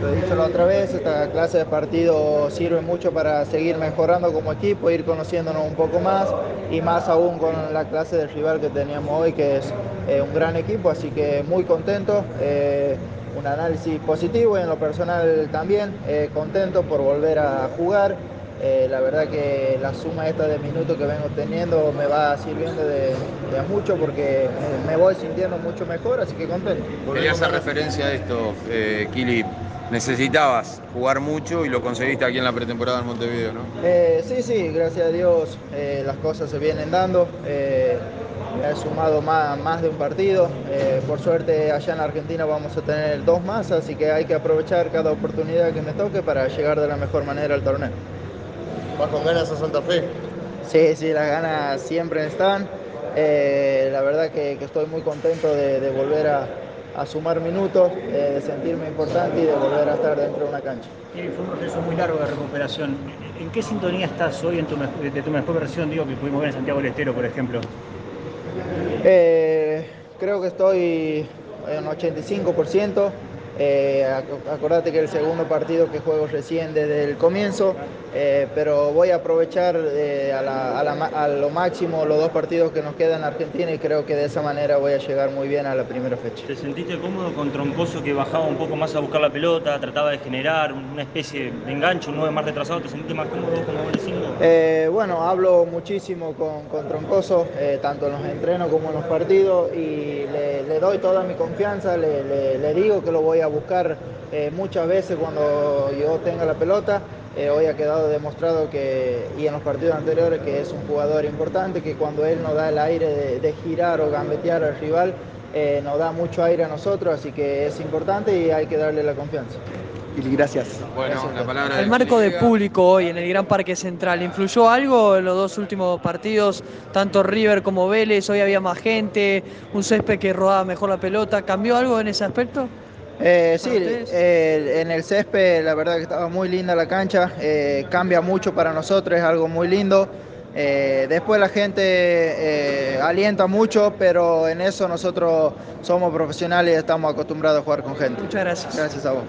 Lo he dicho la otra vez, esta clase de partido sirve mucho para seguir mejorando como equipo, ir conociéndonos un poco más y más aún con la clase de rival que teníamos hoy, que es eh, un gran equipo, así que muy contento. Eh, un análisis positivo y en lo personal también, eh, contento por volver a jugar. la verdad que la suma esta de minutos que vengo teniendo me va sirviendo de, mucho porque me, voy sintiendo mucho mejor, así que contento. Quería hacer referencia a esto, Kili necesitabas jugar mucho y lo conseguiste aquí en la pretemporada en Montevideo, ¿no? Eh, sí, sí, gracias a Dios eh, las cosas se vienen dando. Eh, he sumado más, más, de un partido. Eh, por suerte allá en Argentina vamos a tener dos más, así que hay que aprovechar cada oportunidad que me toque para llegar de la mejor manera al torneo. ¿Vas con ganas a Santa Fe? Sí, sí, las ganas siempre están. la verdad que, estoy muy contento de volver a, a sumar minutos, eh, de sentirme importante y de volver a estar dentro de una cancha. fue un proceso muy largo de recuperación. ¿En qué sintonía estás hoy en tu, de tu mejor versión, digo, que pudimos ver en Santiago del Estero, por ejemplo? Eh, creo que estoy en 85%. Eh, acordate que el segundo partido que juego recién desde el comienzo, eh, pero voy a aprovechar eh, a, lo máximo los dos partidos que nos quedan en Argentina y creo que de esa manera voy a llegar muy bien a la primera fecha. ¿Te sentiste cómodo con Troncoso que bajaba un poco más a buscar la pelota, trataba de generar una especie de enganche, un 9 más retrasado? ¿Te sentiste más cómodo como eh, Bueno, hablo muchísimo con, con Troncoso, tanto en los entrenos como en los partidos y le, doy toda mi confianza, le, le digo que lo voy a buscar eh, muchas veces cuando yo tenga la pelota. Eh, hoy ha quedado demostrado que, y en los partidos anteriores, que es un jugador importante, que cuando él nos da el aire de, girar o gambetear al rival, eh, nos da mucho aire a nosotros, así que es importante y hay que darle la confianza. Y gracias. Bueno, la palabra El marco de público hoy en el Gran Parque Central, ¿influyó algo en los dos últimos partidos? Tanto River como Vélez, hoy había más gente, un césped que rodaba mejor la pelota, ¿cambió algo en ese aspecto? Eh, sí, en el césped la verdad que estaba muy linda la cancha, eh, cambia mucho para nosotros, es algo muy lindo. Eh, después la gente alienta mucho, pero en eso nosotros somos profesionales y estamos acostumbrados a jugar con gente. Muchas gracias. Gracias a vos.